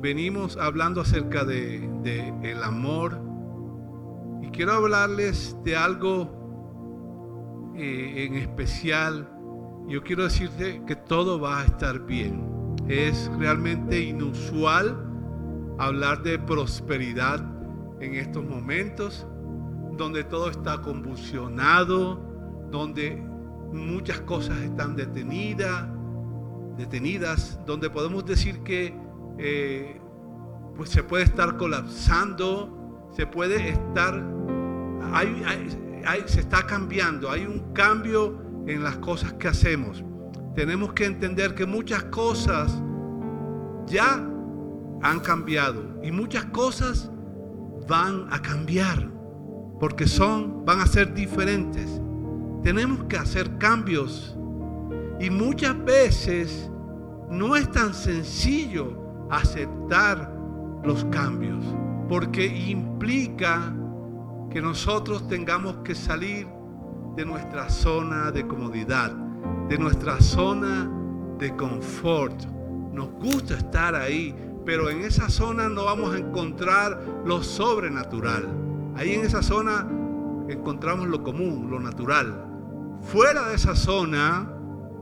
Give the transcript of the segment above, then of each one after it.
venimos hablando acerca de, el amor y quiero hablarles de algo eh, en especial. Yo quiero decirte que todo va a estar bien. Es realmente inusual hablar de prosperidad en estos momentos, donde todo está convulsionado, donde muchas cosas están detenidas, detenidas, donde podemos decir que eh, pues se puede estar colapsando, se puede estar, se está cambiando, hay un cambio en las cosas que hacemos. Tenemos que entender que muchas cosas ya han cambiado y muchas cosas van a cambiar porque son, van a ser diferentes. Tenemos que hacer cambios y muchas veces no es tan sencillo aceptar los cambios porque implica que nosotros tengamos que salir de nuestra zona de comodidad, de nuestra zona de confort. Nos gusta estar ahí, pero en esa zona no vamos a encontrar lo sobrenatural. Ahí en esa zona encontramos lo común, lo natural. Fuera de esa zona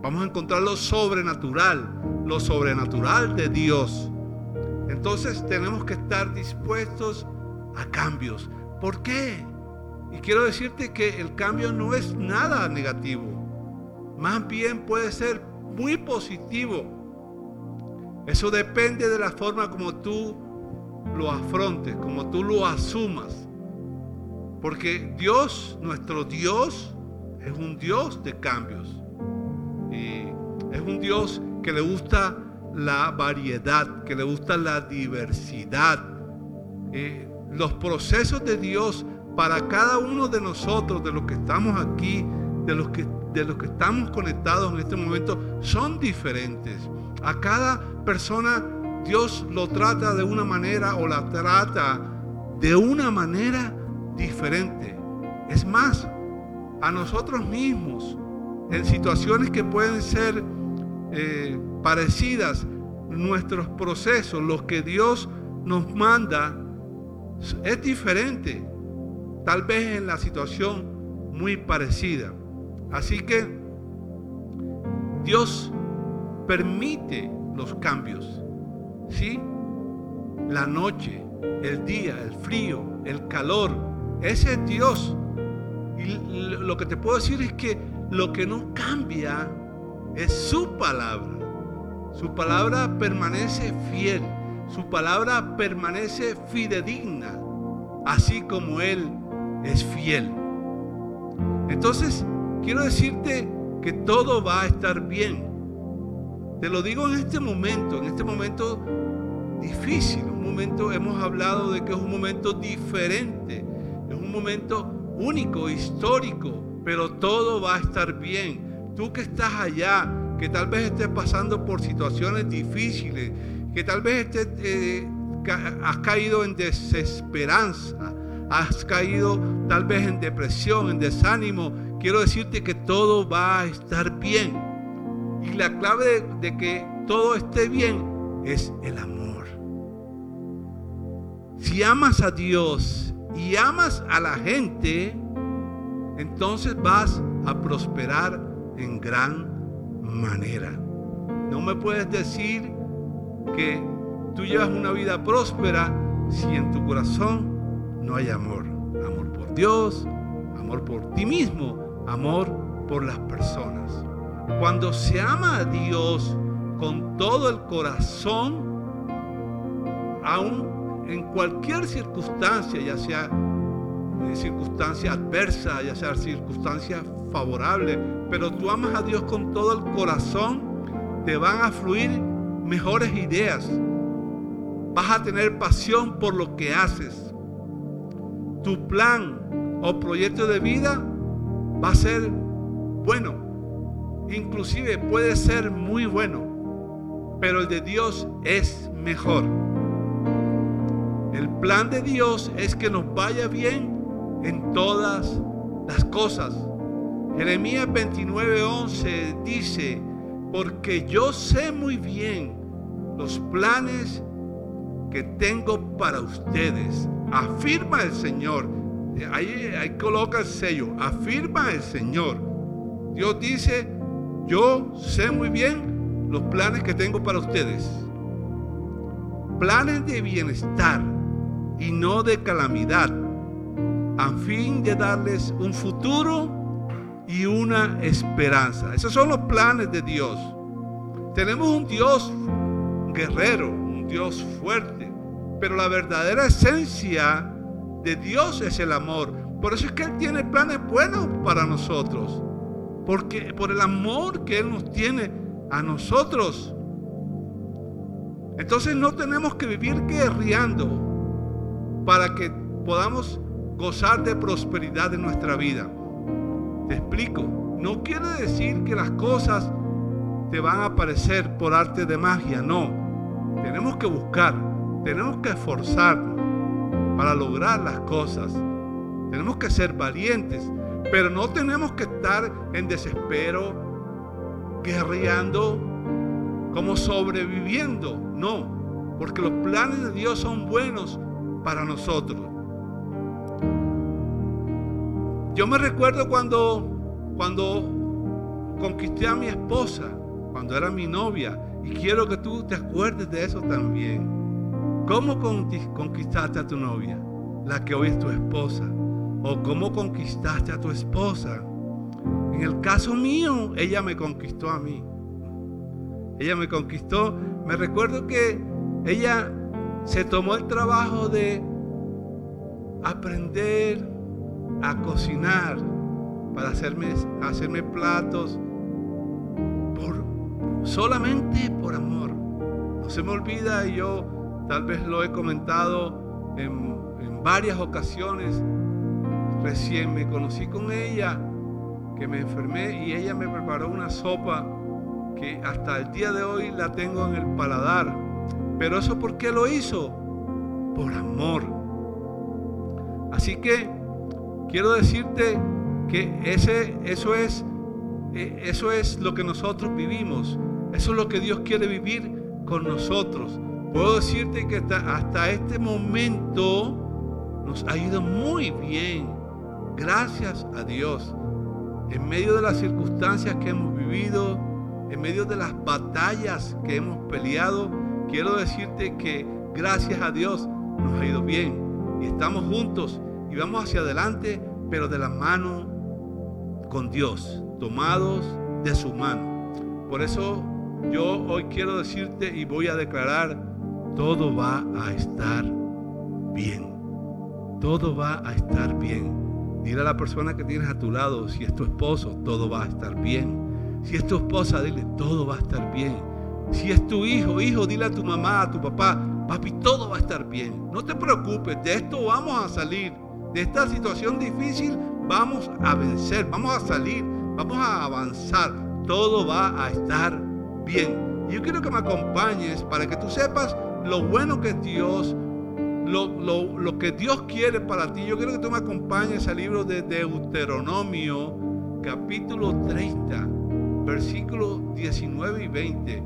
vamos a encontrar lo sobrenatural, lo sobrenatural de Dios. Entonces tenemos que estar dispuestos a cambios. ¿Por qué? Y quiero decirte que el cambio no es nada negativo. Más bien puede ser muy positivo. Eso depende de la forma como tú lo afrontes, como tú lo asumas. Porque Dios, nuestro Dios, es un Dios de cambios. Y es un Dios que le gusta la variedad, que le gusta la diversidad. Eh, los procesos de Dios para cada uno de nosotros, de los que estamos aquí, de los que, de los que estamos conectados en este momento, son diferentes. A cada persona Dios lo trata de una manera o la trata de una manera diferente. Es más, a nosotros mismos, en situaciones que pueden ser eh, parecidas, nuestros procesos, los que Dios nos manda, es diferente. Tal vez en la situación muy parecida. Así que Dios permite los cambios. ¿Sí? La noche, el día, el frío, el calor. Ese es Dios. Y lo que te puedo decir es que lo que no cambia es su palabra. Su palabra permanece fiel. Su palabra permanece fidedigna. Así como Él es fiel. Entonces, quiero decirte que todo va a estar bien. Te lo digo en este momento, en este momento difícil, un momento, hemos hablado de que es un momento diferente, es un momento único, histórico, pero todo va a estar bien. Tú que estás allá, que tal vez estés pasando por situaciones difíciles, que tal vez estés, eh, has caído en desesperanza, has caído tal vez en depresión, en desánimo, quiero decirte que todo va a estar bien. Y la clave de, que todo esté bien es el amor. Si amas a Dios y amas a la gente, entonces vas a prosperar en gran manera. No me puedes decir que tú llevas una vida próspera si en tu corazón no hay amor. Amor por Dios, amor por ti mismo, amor por las personas. Cuando se ama a Dios con todo el corazón, aún en cualquier circunstancia, ya sea circunstancia adversa, ya sea circunstancia favorable, pero tú amas a Dios con todo el corazón, te van a fluir mejores ideas. Vas a tener pasión por lo que haces. Tu plan o proyecto de vida va a ser bueno. Inclusive puede ser muy bueno. Pero el de Dios es mejor. El plan de Dios es que nos vaya bien en todas las cosas. Jeremías 29:11 dice, porque yo sé muy bien los planes que tengo para ustedes. Afirma el Señor. Ahí, ahí coloca el sello. Afirma el Señor. Dios dice, yo sé muy bien los planes que tengo para ustedes. Planes de bienestar y no de calamidad, a fin de darles un futuro y una esperanza. Esos son los planes de Dios. Tenemos un Dios guerrero, un Dios fuerte, pero la verdadera esencia de Dios es el amor. Por eso es que Él tiene planes buenos para nosotros. Porque por el amor que Él nos tiene a nosotros. Entonces no tenemos que vivir guerreando para que podamos gozar de prosperidad en nuestra vida. Te explico. No quiere decir que las cosas te van a aparecer por arte de magia. No. Tenemos que buscar. Tenemos que esforzarnos para lograr las cosas. Tenemos que ser valientes. Pero no tenemos que estar en desespero, guerreando, como sobreviviendo. No. Porque los planes de Dios son buenos para nosotros. Yo me recuerdo cuando, cuando conquisté a mi esposa, cuando era mi novia, y quiero que tú te acuerdes de eso también. ¿Cómo conquistaste a tu novia, la que hoy es tu esposa? ¿O cómo conquistaste a tu esposa? En el caso mío, ella me conquistó a mí. Ella me conquistó. Me recuerdo que ella se tomó el trabajo de aprender a cocinar, para hacerme, hacerme platos, por, solamente por amor. No se me olvida y yo tal vez lo he comentado en, en varias ocasiones. Recién me conocí con ella, que me enfermé y ella me preparó una sopa que hasta el día de hoy la tengo en el paladar. Pero eso ¿por qué lo hizo? Por amor. Así que quiero decirte que ese, eso, es, eh, eso es lo que nosotros vivimos. Eso es lo que Dios quiere vivir con nosotros. Puedo decirte que hasta, hasta este momento nos ha ido muy bien. Gracias a Dios. En medio de las circunstancias que hemos vivido, en medio de las batallas que hemos peleado, quiero decirte que gracias a Dios nos ha ido bien. Y estamos juntos y vamos hacia adelante, pero de la mano con Dios, tomados de su mano. Por eso yo hoy quiero decirte y voy a declarar, todo va a estar bien. Todo va a estar bien. Dile a la persona que tienes a tu lado, si es tu esposo, todo va a estar bien. Si es tu esposa, dile, todo va a estar bien. Si es tu hijo, hijo, dile a tu mamá, a tu papá, papi, todo va a estar bien. No te preocupes, de esto vamos a salir de esta situación difícil vamos a vencer, vamos a salir, vamos a avanzar. Todo va a estar bien. Yo quiero que me acompañes para que tú sepas lo bueno que Dios, lo, lo, que Dios quiere para ti. Yo quiero que tú me acompañes al libro de Deuteronomio, capítulo 30, versículos 19 y 20.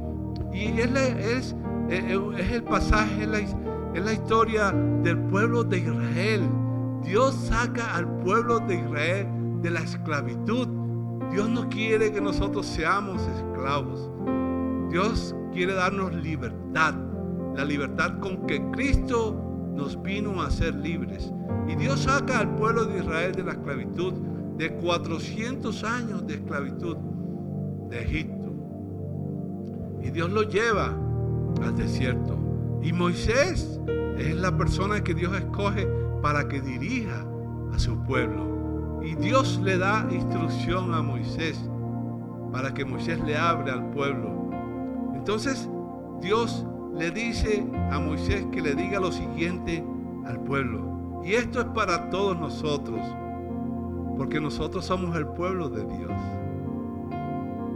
Y es, es, es el pasaje, es la, es la historia del pueblo de Israel Dios saca al pueblo de Israel de la esclavitud. Dios no quiere que nosotros seamos esclavos. Dios quiere darnos libertad. La libertad con que Cristo nos vino a ser libres. Y Dios saca al pueblo de Israel de la esclavitud, de 400 años de esclavitud de Egipto. Y Dios lo lleva al desierto. Y Moisés es la persona que Dios escoge para que dirija a su pueblo. Y Dios le da instrucción a Moisés para que Moisés le hable al pueblo. Entonces Dios le dice a Moisés que le diga lo siguiente al pueblo. Y esto es para todos nosotros, porque nosotros somos el pueblo de Dios.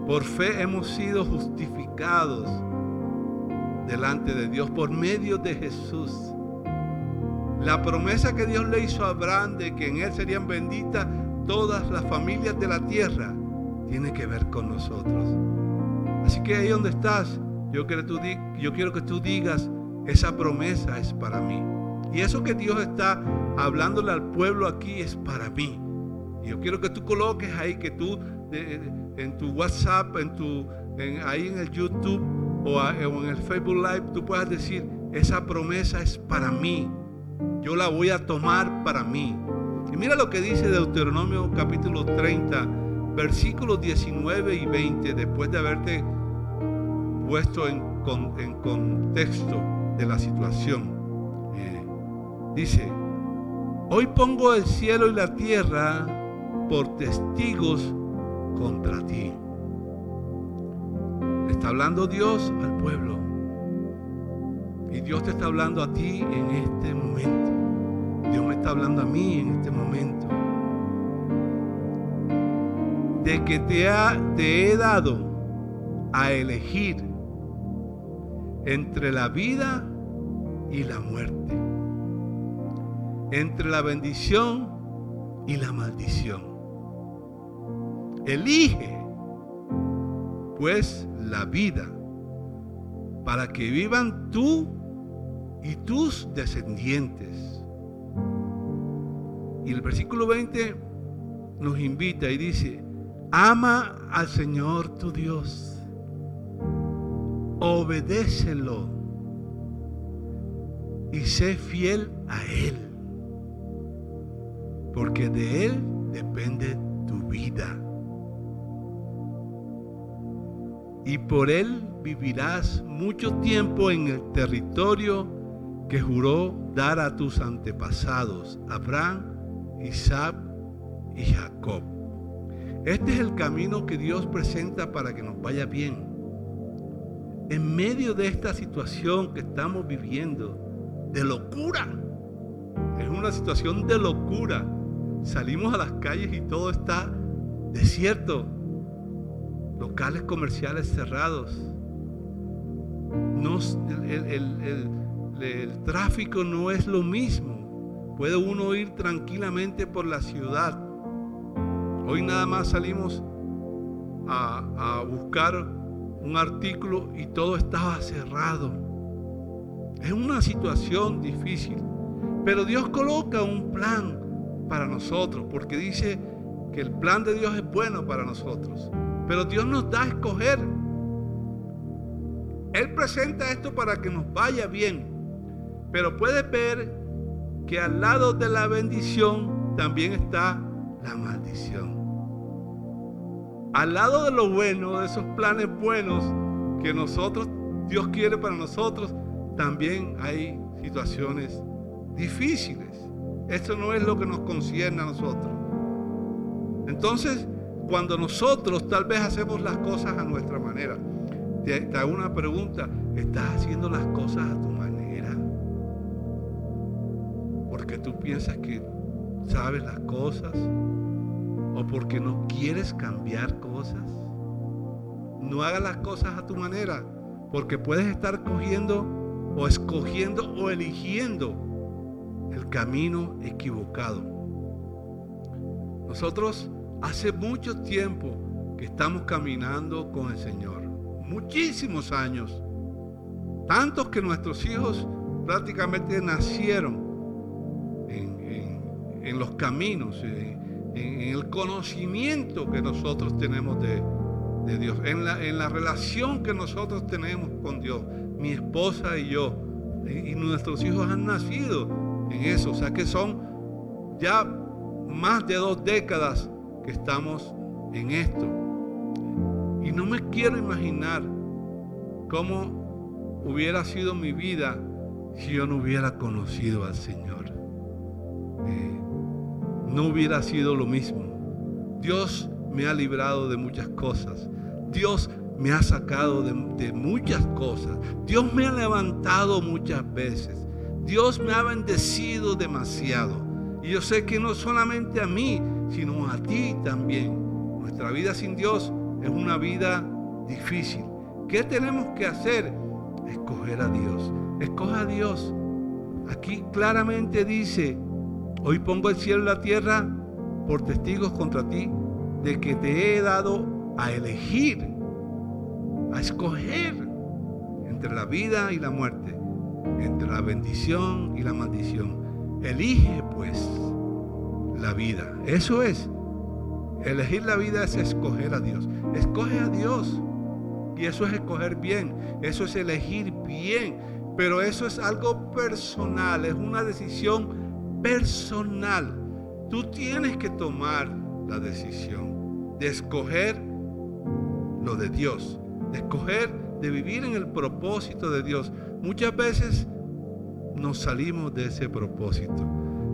Por fe hemos sido justificados delante de Dios por medio de Jesús. La promesa que Dios le hizo a Abraham de que en él serían benditas todas las familias de la tierra tiene que ver con nosotros. Así que ahí donde estás, yo quiero, que tú digas, esa promesa es para mí. Y eso que Dios está hablándole al pueblo aquí es para mí. Y yo quiero que tú coloques ahí, que tú en tu WhatsApp, en tu, ahí en el YouTube o, o en el Facebook Live, tú puedas decir, esa promesa es para mí. Yo la voy a tomar para mí. Y mira lo que dice Deuteronomio capítulo 30, versículos 19 y 20, después de haberte puesto en, contexto de la situación. Eh, dice, hoy pongo el cielo y la tierra por testigos contra ti. está hablando Dios al pueblo. Y Dios te está hablando a ti en este momento. Dios me está hablando a mí en este momento. De que te, te he dado a elegir entre la vida y la muerte, entre la bendición y la maldición. Elige pues la vida para que vivan tú y tus descendientes. Y el versículo 20 nos invita y dice, ama al Señor tu Dios obedécelo y sé fiel a Él, porque de Él depende tu vida. Y por Él vivirás mucho tiempo en el territorio que juró dar a tus antepasados, Abraham, Isaac y Jacob. Este es el camino que Dios presenta para que nos vaya bien en medio de esta situación que estamos viviendo, de locura, es una situación de locura. Salimos a las calles y todo está desierto, locales comerciales cerrados. el, el tráfico no es lo mismo. Puede uno ir tranquilamente por la ciudad. Hoy nada más salimos a, a buscar un artículo y todo estaba cerrado. Es una situación difícil. Pero Dios coloca un plan para nosotros, porque dice que el plan de Dios es bueno para nosotros. Pero Dios nos da a escoger. Él presenta esto para que nos vaya bien. Pero puedes ver que al lado de la bendición también está la maldición al lado de lo bueno, de esos planes buenos que nosotros, Dios quiere para nosotros, también hay situaciones difíciles. Esto no es lo que nos concierne a nosotros. Entonces, cuando nosotros tal vez hacemos las cosas a nuestra manera, te, hago una pregunta, ¿estás haciendo las cosas a tu tú piensas que sabes las cosas o porque no quieres cambiar cosas. No hagas las cosas a tu manera, porque puedes estar cogiendo o escogiendo o eligiendo el camino equivocado. Nosotros hace mucho tiempo que estamos caminando con el Señor, muchísimos años, tantos que nuestros hijos prácticamente nacieron en, los caminos, en, el conocimiento que nosotros tenemos de, Dios, en la, en la, relación que nosotros tenemos con Dios, mi esposa y yo, y, nuestros hijos han nacido en eso, o sea que son ya más de dos décadas que estamos en esto. Y no me quiero imaginar cómo hubiera sido mi vida si yo no hubiera conocido al Señor. No hubiera sido lo mismo. Dios me ha librado de muchas cosas. Dios me ha sacado de, muchas cosas. Dios me ha levantado muchas veces. Dios me ha bendecido demasiado. Y yo sé que no solamente a mí, sino a ti también. Nuestra vida sin Dios es una vida difícil. ¿Qué tenemos que hacer? Escoger a Dios. Escoja a Dios. Aquí claramente dice, Hoy pongo el cielo y la tierra por testigos contra ti de que te he dado a elegir, a escoger entre la vida y la muerte, entre la bendición y la maldición. Elige pues la vida. Eso es. Elegir la vida es escoger a Dios. Escoge a Dios. Y eso es escoger bien. Eso es elegir bien. Pero eso es algo personal. Es una decisión personal. Tú tienes que tomar la decisión de escoger lo de Dios. De escoger de vivir en el propósito de Dios. Muchas veces nos salimos de ese propósito.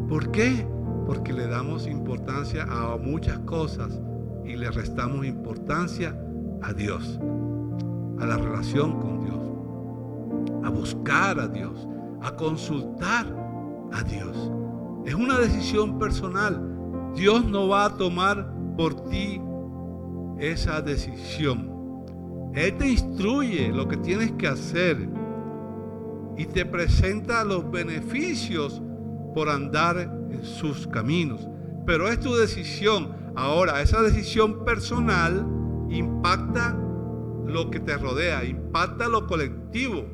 ¿Por qué? Porque le damos importancia a muchas cosas y le restamos importancia a Dios, a la relación con Dios, a buscar a Dios, a consultar a Dios. Es una decisión personal. Dios no va a tomar por ti esa decisión. Él te instruye lo que tienes que hacer y te presenta los beneficios por andar en sus caminos. Pero es tu decisión. Ahora, esa decisión personal impacta lo que te rodea, impacta lo colectivo.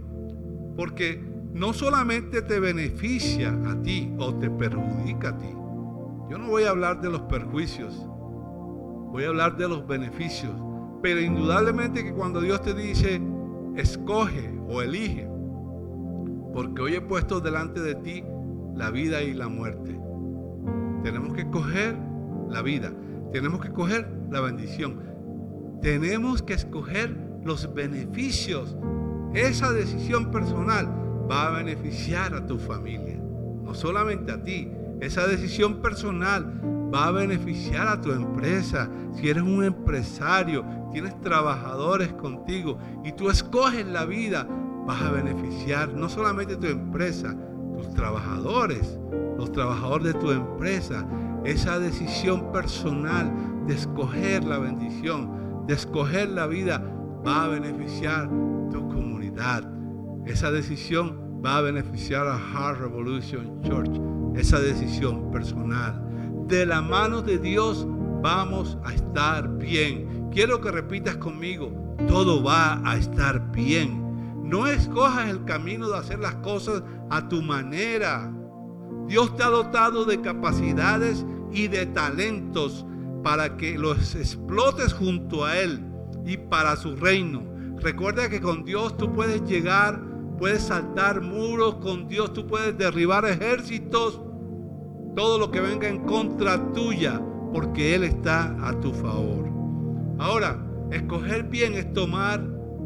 Porque no solamente te beneficia a ti o te perjudica a ti. Yo no voy a hablar de los perjuicios, voy a hablar de los beneficios. Pero indudablemente que cuando Dios te dice, escoge o elige, porque hoy he puesto delante de ti la vida y la muerte. Tenemos que escoger la vida, tenemos que escoger la bendición, tenemos que escoger los beneficios. Esa decisión personal va a beneficiar a tu familia, no solamente a ti. Esa decisión personal va a beneficiar a tu empresa. Si eres un empresario, tienes trabajadores contigo y tú escoges la vida, vas a beneficiar no solamente tu empresa, tus trabajadores, los trabajadores de tu empresa. Esa decisión personal de escoger la bendición, de escoger la vida, va a beneficiar tu comunidad. Esa decisión va a beneficiar a Heart Revolution Church. Esa decisión personal. De la mano de Dios vamos a estar bien. Quiero que repitas conmigo, todo va a estar bien. No escojas el camino de hacer las cosas a tu manera. Dios te ha dotado de capacidades y de talentos para que los explotes junto a Él y para su reino. Recuerda que con Dios tú puedes llegar puedes saltar muros con Dios, tú puedes derribar ejércitos, todo lo que venga en contra tuya, porque Él está a tu favor. Ahora, escoger bien es tomar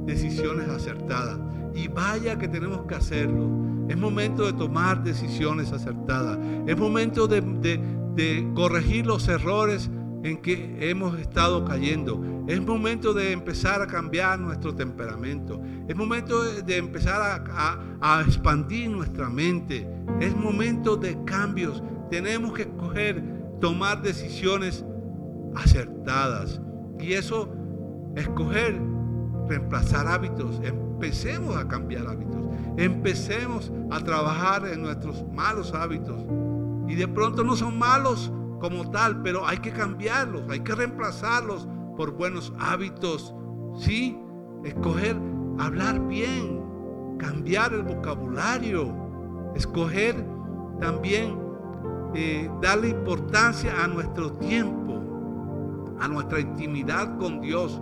decisiones acertadas. Y vaya que tenemos que hacerlo. Es momento de tomar decisiones acertadas. Es momento de, corregir los errores en que hemos estado cayendo. Es momento de empezar a cambiar nuestro temperamento. Es momento de empezar a, expandir nuestra mente. Es momento de cambios. Tenemos que escoger, tomar decisiones acertadas. Y eso, escoger, reemplazar hábitos. Empecemos a cambiar hábitos. Empecemos a trabajar en nuestros malos hábitos. Y de pronto no son malos como tal, pero hay que cambiarlos, hay que reemplazarlos por buenos hábitos. Sí, escoger hablar bien, cambiar el vocabulario, escoger también eh, darle importancia a nuestro tiempo, a nuestra intimidad con Dios,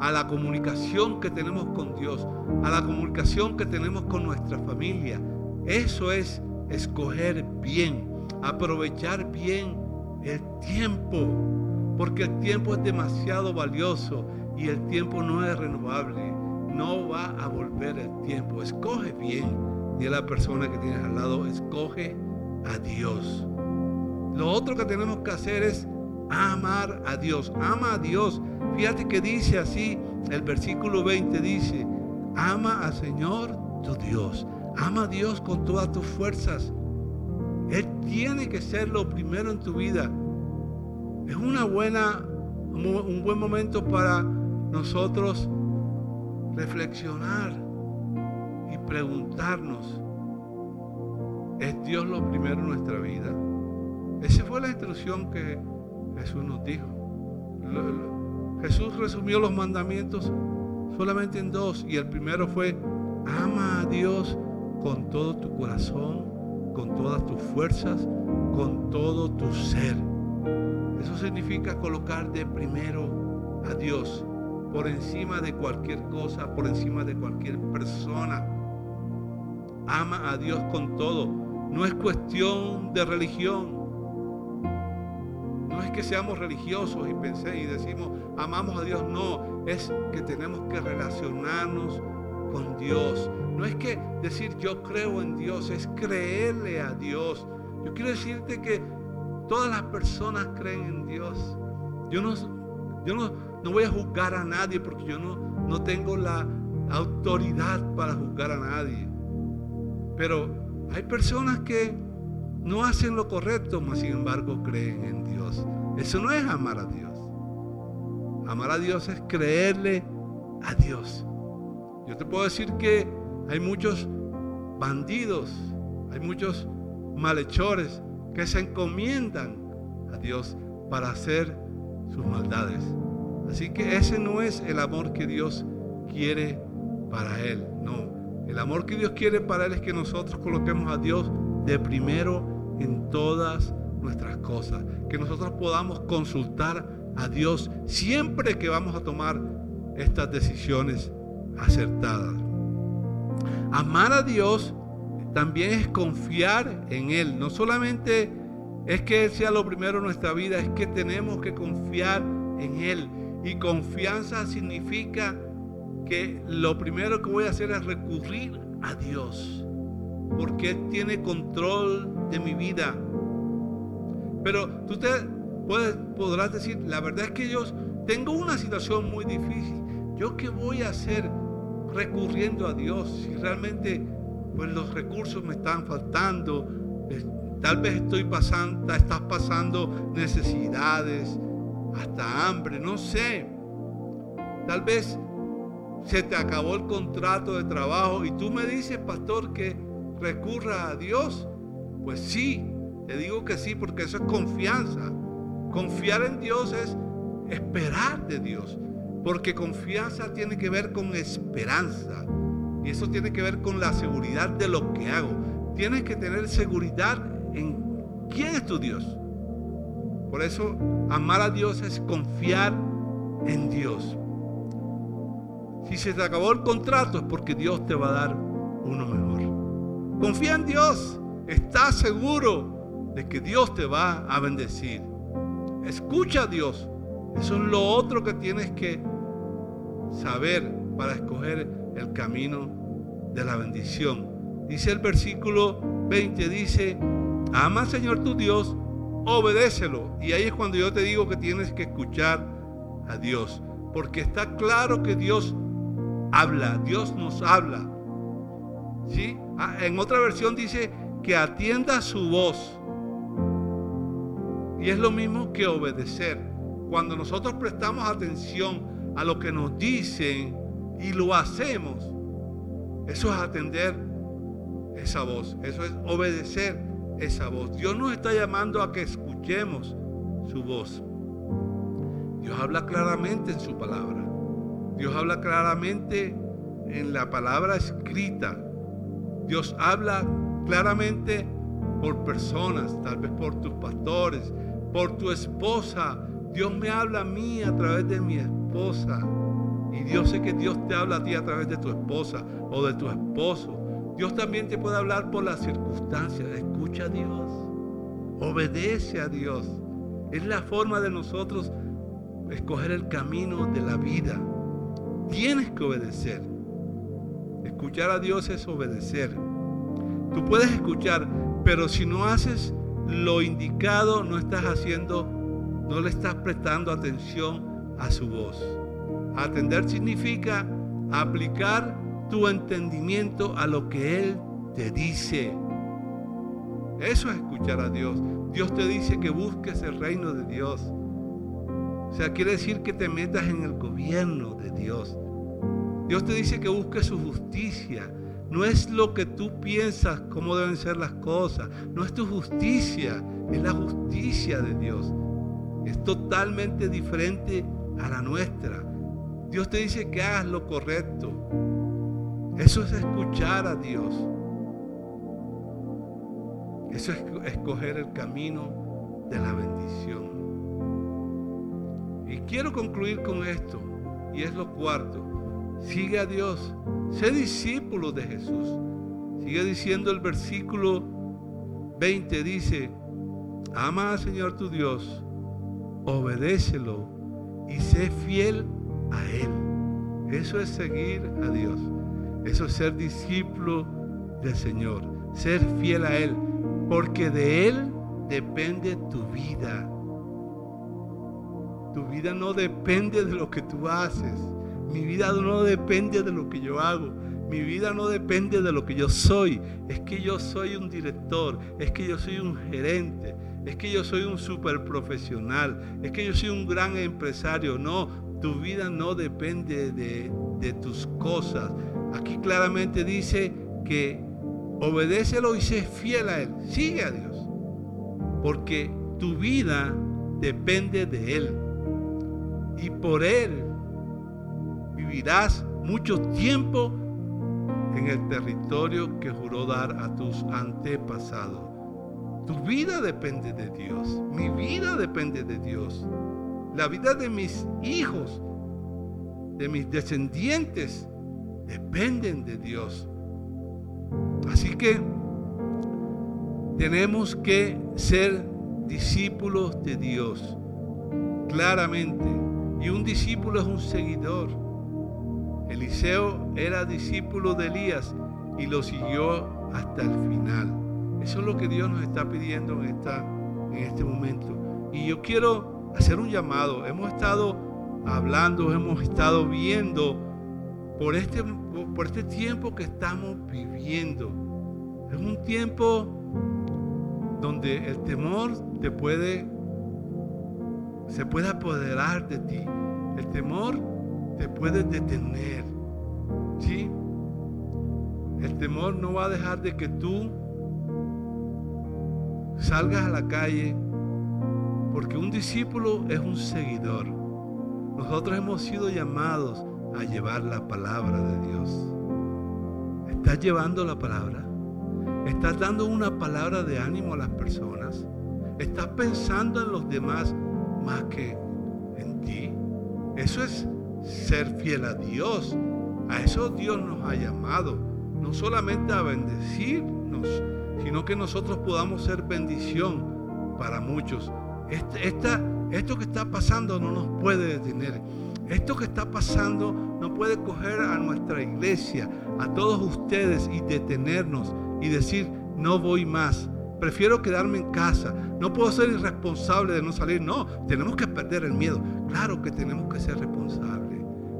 a la comunicación que tenemos con Dios, a la comunicación que tenemos con nuestra familia. Eso es escoger bien, aprovechar bien el tiempo, porque el tiempo es demasiado valioso y el tiempo no es renovable. No va a volver el tiempo. Escoge bien. Y a la persona que tienes al lado, escoge a Dios. Lo otro que tenemos que hacer es amar a Dios. Ama a Dios. Fíjate que dice así, el versículo 20 dice, ama al Señor tu Dios. Ama a Dios con todas tus fuerzas. Él tiene que ser lo primero en tu vida. Es una buena, un buen momento para nosotros reflexionar y preguntarnos, ¿es Dios lo primero en nuestra vida? Esa fue la instrucción que Jesús nos dijo. Jesús resumió los mandamientos solamente en dos y el primero fue, ama a Dios con todo tu corazón, con todas tus fuerzas, con todo tu ser. Eso significa colocar de primero a Dios por encima de cualquier cosa, por encima de cualquier persona. Ama a Dios con todo. No es cuestión de religión. No es que seamos religiosos y pensé y decimos amamos a Dios. No, es que tenemos que relacionarnos con Dios. No es que decir yo creo en Dios, es creerle a Dios. Yo quiero decirte que todas las personas creen en Dios. Yo no, yo no, no voy a juzgar a nadie porque yo no, no tengo la autoridad para juzgar a nadie. Pero hay personas que no hacen lo correcto, mas sin embargo creen en Dios. Eso no es amar a Dios. Amar a Dios es creerle a Dios. Yo te puedo decir que hay muchos bandidos, hay muchos malhechores que se encomiendan a Dios para hacer sus maldades. Así que ese no es el amor que Dios quiere para Él. No, el amor que Dios quiere para Él es que nosotros coloquemos a Dios de primero en todas nuestras cosas. Que nosotros podamos consultar a Dios siempre que vamos a tomar estas decisiones acertadas. Amar a Dios también es confiar en Él. No solamente es que Él sea lo primero en nuestra vida, es que tenemos que confiar en Él. Y confianza significa que lo primero que voy a hacer es recurrir a Dios, porque Él tiene control de mi vida. Pero tú te podrás decir, la verdad es que yo tengo una situación muy difícil. ¿Yo qué voy a hacer recurriendo a Dios si realmente pues, los recursos me están faltando? Tal vez estoy pasando, estás pasando necesidades, hasta hambre, no sé. Tal vez se te acabó el contrato de trabajo y tú me dices, pastor, que recurra a Dios. Pues sí, te digo que sí, porque eso es confianza. Confiar en Dios es esperar de Dios, porque confianza tiene que ver con esperanza. Y eso tiene que ver con la seguridad de lo que hago. Tienes que tener seguridad en quién es tu Dios. Por eso amar a Dios es confiar en Dios. Si se te acabó el contrato es porque Dios te va a dar uno mejor. Confía en Dios. Estás seguro de que Dios te va a bendecir. Escucha a Dios. Eso es lo otro que tienes que saber para escoger el camino de la bendición. Dice el versículo 20, dice, ama Señor tu Dios obedécelo. Y ahí es cuando yo te digo que tienes que escuchar a Dios. Porque está claro que Dios habla, Dios nos habla. ¿Sí? Ah, en otra versión dice que atienda su voz. Y es lo mismo que obedecer. Cuando nosotros prestamos atención a lo que nos dicen y lo hacemos, eso es atender esa voz, eso es obedecer esa voz. Dios nos está llamando a que escuchemos su voz. Dios habla claramente en su palabra. Dios habla claramente en la palabra escrita. Dios habla claramente por personas, tal vez por tus pastores, por tu esposa. Dios me habla a mí a través de mi Y Dios sé que Dios te habla a ti a través de tu esposa o de tu esposo. Dios también te puede hablar por las circunstancias. Escucha a Dios. Obedece a Dios. Es la forma de nosotros escoger el camino de la vida. Tienes que obedecer. Escuchar a Dios es obedecer. Tú puedes escuchar, pero si no haces lo indicado, no estás haciendo, no le estás prestando atención a su voz. Atender significa aplicar tu entendimiento a lo que Él te dice. Eso es escuchar a Dios. Dios te dice que busques el reino de Dios. O sea, quiere decir que te metas en el gobierno de Dios. Dios te dice que busques su justicia. No es lo que tú piensas cómo deben ser las cosas. No es tu justicia, es la justicia de Dios. Es totalmente diferente a la nuestra. Dios te dice que hagas lo correcto. Eso es escuchar a Dios. Eso es escoger el camino de la bendición. Y quiero concluir con esto, y es lo cuarto. Sigue a Dios, sé discípulo de Jesús. Sigue diciendo el versículo 20, dice, ama al Señor tu Dios, obedécelo y sé fiel a Él. Eso es seguir a Dios. Eso es ser discípulo del Señor. Ser fiel a Él. Porque de Él depende tu vida. Tu vida no depende de lo que tú haces. Mi vida no depende de lo que yo hago. Mi vida no depende de lo que yo soy. Es que yo soy un director. Es que yo soy un gerente. Es que yo soy un super profesional. Es que yo soy un gran empresario. No, tu vida no depende de, tus cosas. Aquí claramente dice que obedécelo y sé fiel a Él. Sigue a Dios. Porque tu vida depende de Él. Y por Él vivirás mucho tiempo en el territorio que juró dar a tus antepasados. Tu vida depende de Dios. Mi vida depende de Dios. La vida de mis hijos, de mis descendientes, dependen de Dios. Así que tenemos que ser discípulos de Dios, claramente. Y un discípulo es un seguidor. Eliseo era discípulo de Elías y lo siguió hasta el final. Eso es lo que Dios nos está pidiendo en, esta, en este momento. Y yo quiero hacer un llamado. Hemos estado hablando, hemos estado viendo por este, por este tiempo que estamos viviendo. Es un tiempo donde el temor te puede, se puede apoderar de ti. El temor te puede detener. ¿Sí? El temor no va a dejar de que tú salgas a la calle, porque un discípulo es un seguidor. Nosotros hemos sido llamados a llevar la palabra de Dios. ¿Estás llevando la palabra? ¿Estás dando una palabra de ánimo a las personas? ¿Estás pensando en los demás más que en ti? Eso es ser fiel a Dios. A eso Dios nos ha llamado. No solamente a bendecirnos, sino que nosotros podamos ser bendición para muchos. Este, esto que está pasando no nos puede detener. Esto que está pasando no puede coger a nuestra iglesia, a todos ustedes y detenernos y decir, no voy más. Prefiero quedarme en casa. No puedo ser irresponsable de no salir. No, tenemos que perder el miedo. Claro que tenemos que ser responsables.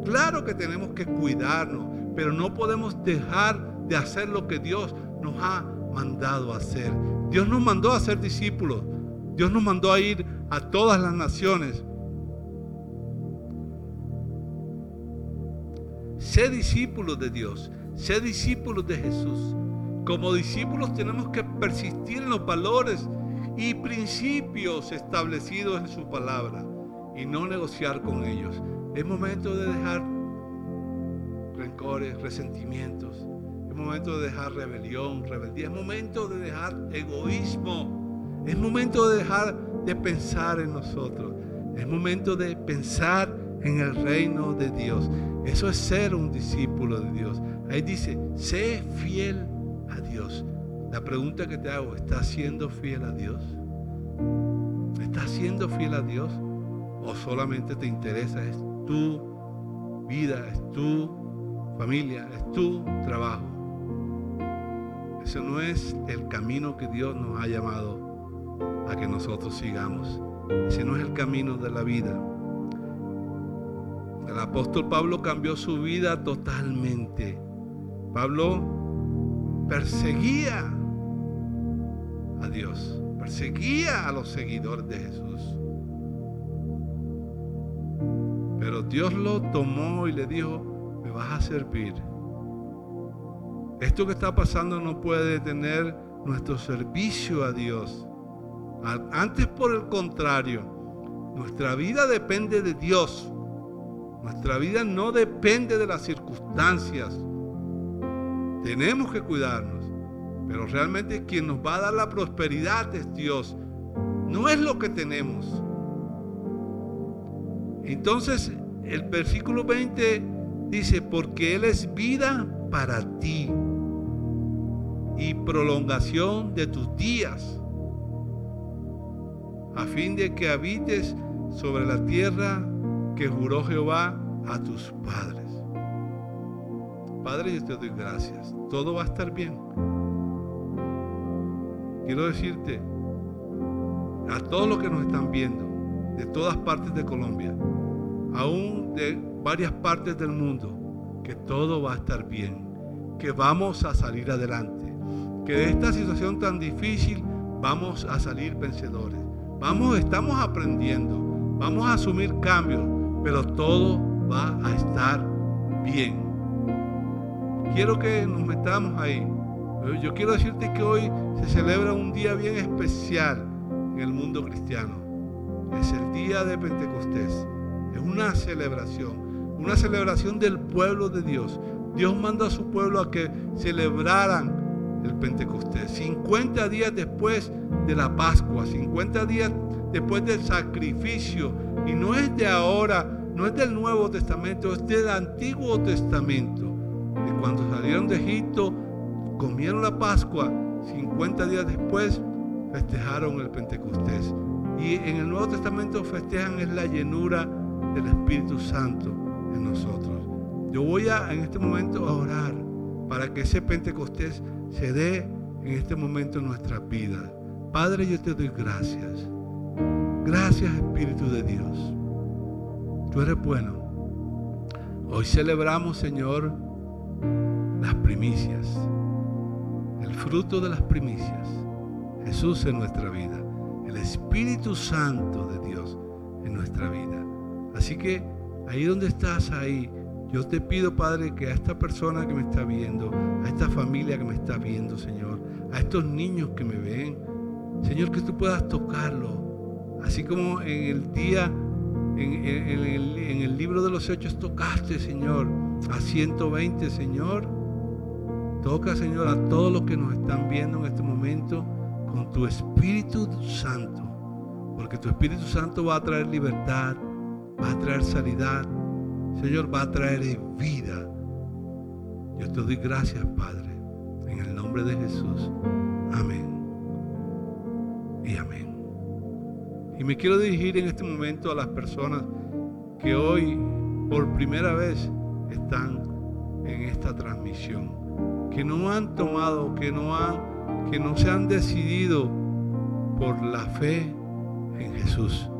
Claro que tenemos que cuidarnos. Pero no podemos dejar de hacer lo que Dios nos ha mandado hacer. Dios nos mandó a ser discípulos. Dios nos mandó a ir a todas las naciones. Sé discípulos de Dios. Sé discípulos de Jesús. Como discípulos tenemos que persistir en los valores y principios establecidos en su palabra y no negociar con ellos. Es momento de dejar rencores, resentimientos, es momento de dejar rebelión, rebeldía. Es momento de dejar egoísmo. Es momento de dejar de pensar en nosotros. Es momento de pensar en el reino de Dios. Eso es ser un discípulo de Dios. Ahí dice, sé fiel a Dios. La pregunta que te hago, ¿estás siendo fiel a Dios? ¿Estás siendo fiel a Dios? ¿O solamente te interesa es tu vida, es tu familia, es tu trabajo? Ese no es el camino que Dios nos ha llamado a que nosotros sigamos. Ese no es el camino de la vida. El apóstol Pablo cambió su vida totalmente. Pablo perseguía a Dios, perseguía a los seguidores de Jesús. Dios lo tomó y le dijo, me vas a servir esto que está pasando no puede detener nuestro servicio a Dios. Antes por el contrario, nuestra vida depende de Dios. Nuestra vida no depende de las circunstancias. Tenemos que cuidarnos. Pero realmente quien nos va a dar la prosperidad es Dios. No es lo que tenemos. Entonces el versículo 20 dice, porque Él es vida para ti y prolongación de tus días, a fin de que habites sobre la tierra que juró Jehová a tus padres. Padre, yo te doy gracias. Todo va a estar bien. Quiero decirte a todos los que nos están viendo, de todas partes de Colombia, aún de varias partes del mundo, que todo va a estar bien, que vamos a salir adelante, que de esta situación tan difícil vamos a salir vencedores. Vamos, estamos aprendiendo, vamos a asumir cambios, pero todo va a estar bien. Quiero que nos metamos ahí. Yo quiero decirte que hoy se celebra un día bien especial en el mundo cristiano. Es el día de Pentecostés. Es una celebración, una celebración del pueblo de Dios. Dios mandó a su pueblo a que celebraran el Pentecostés. 50 días después de la Pascua, 50 días después del sacrificio. Y no es de ahora, no es del Nuevo Testamento, es del Antiguo Testamento. De cuando salieron de Egipto, comieron la Pascua, 50 días después festejaron el Pentecostés. Y en el Nuevo Testamento festejan es la llenura del Espíritu Santo en nosotros. Yo voy a en este momento a orar para que ese Pentecostés se dé en este momento en nuestras vidas. Padre, yo te doy gracias. Gracias Espíritu de Dios. Tú eres bueno. Hoy celebramos, Señor, las primicias. El fruto de las primicias. Jesús en nuestra vida. El Espíritu Santo de Dios en nuestra vida. Así que ahí donde estás, ahí, yo te pido, Padre, que a esta persona que me está viendo, a esta familia que me está viendo, Señor, a estos niños que me ven, Señor, que tú puedas tocarlo. Así como en el día, en, el, libro de los hechos tocaste, Señor, a 120, Señor. Toca, Señor, a todos los que nos están viendo en este momento con tu Espíritu Santo. Porque tu Espíritu Santo va a traer libertad, va a traer sanidad, Señor, va a traer vida. Yo te doy gracias, Padre, en el nombre de Jesús. Amén. Y amén. Y me quiero dirigir en este momento a las personas que hoy por primera vez están en esta transmisión, que no han tomado, que no han, que no se han decidido por la fe en Jesús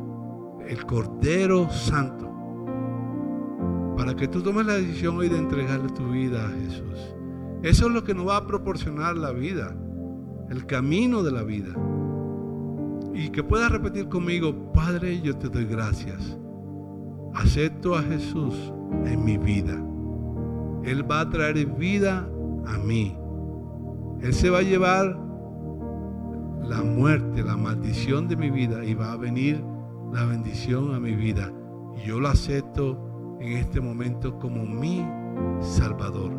el Cordero Santo, para que tú tomes la decisión hoy de entregarle tu vida a Jesús. Eso es lo que nos va a proporcionar la vida, el camino de la vida. Y que puedas repetir conmigo, Padre, yo te doy gracias. Acepto a Jesús en mi vida. Él va a traer vida a mí. Él se va a llevar la muerte, la maldición de mi vida y va a venir la bendición a mi vida. Y yo lo acepto en este momento como mi Salvador.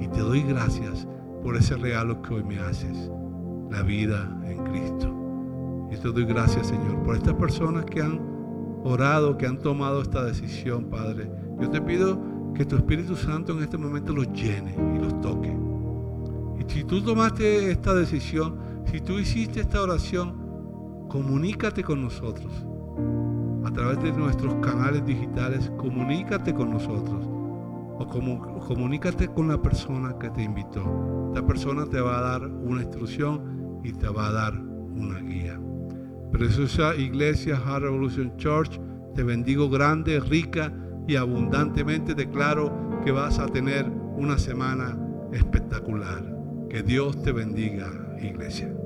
Y te doy gracias por ese regalo que hoy me haces, la vida en Cristo. Y te doy gracias, Señor, por estas personas que han orado, que han tomado esta decisión, Padre. Yo te pido que tu Espíritu Santo en este momento los llene y los toque. Y si tú tomaste esta decisión, si tú hiciste esta oración, comunícate con nosotros a través de nuestros canales digitales, comunícate con nosotros o comunícate con la persona que te invitó. Esta persona te va a dar una instrucción y te va a dar una guía. Preciosa Iglesia Hard Revolution Church, te bendigo grande, rica y abundantemente. Declaro que vas a tener una semana espectacular. Que Dios te bendiga, Iglesia.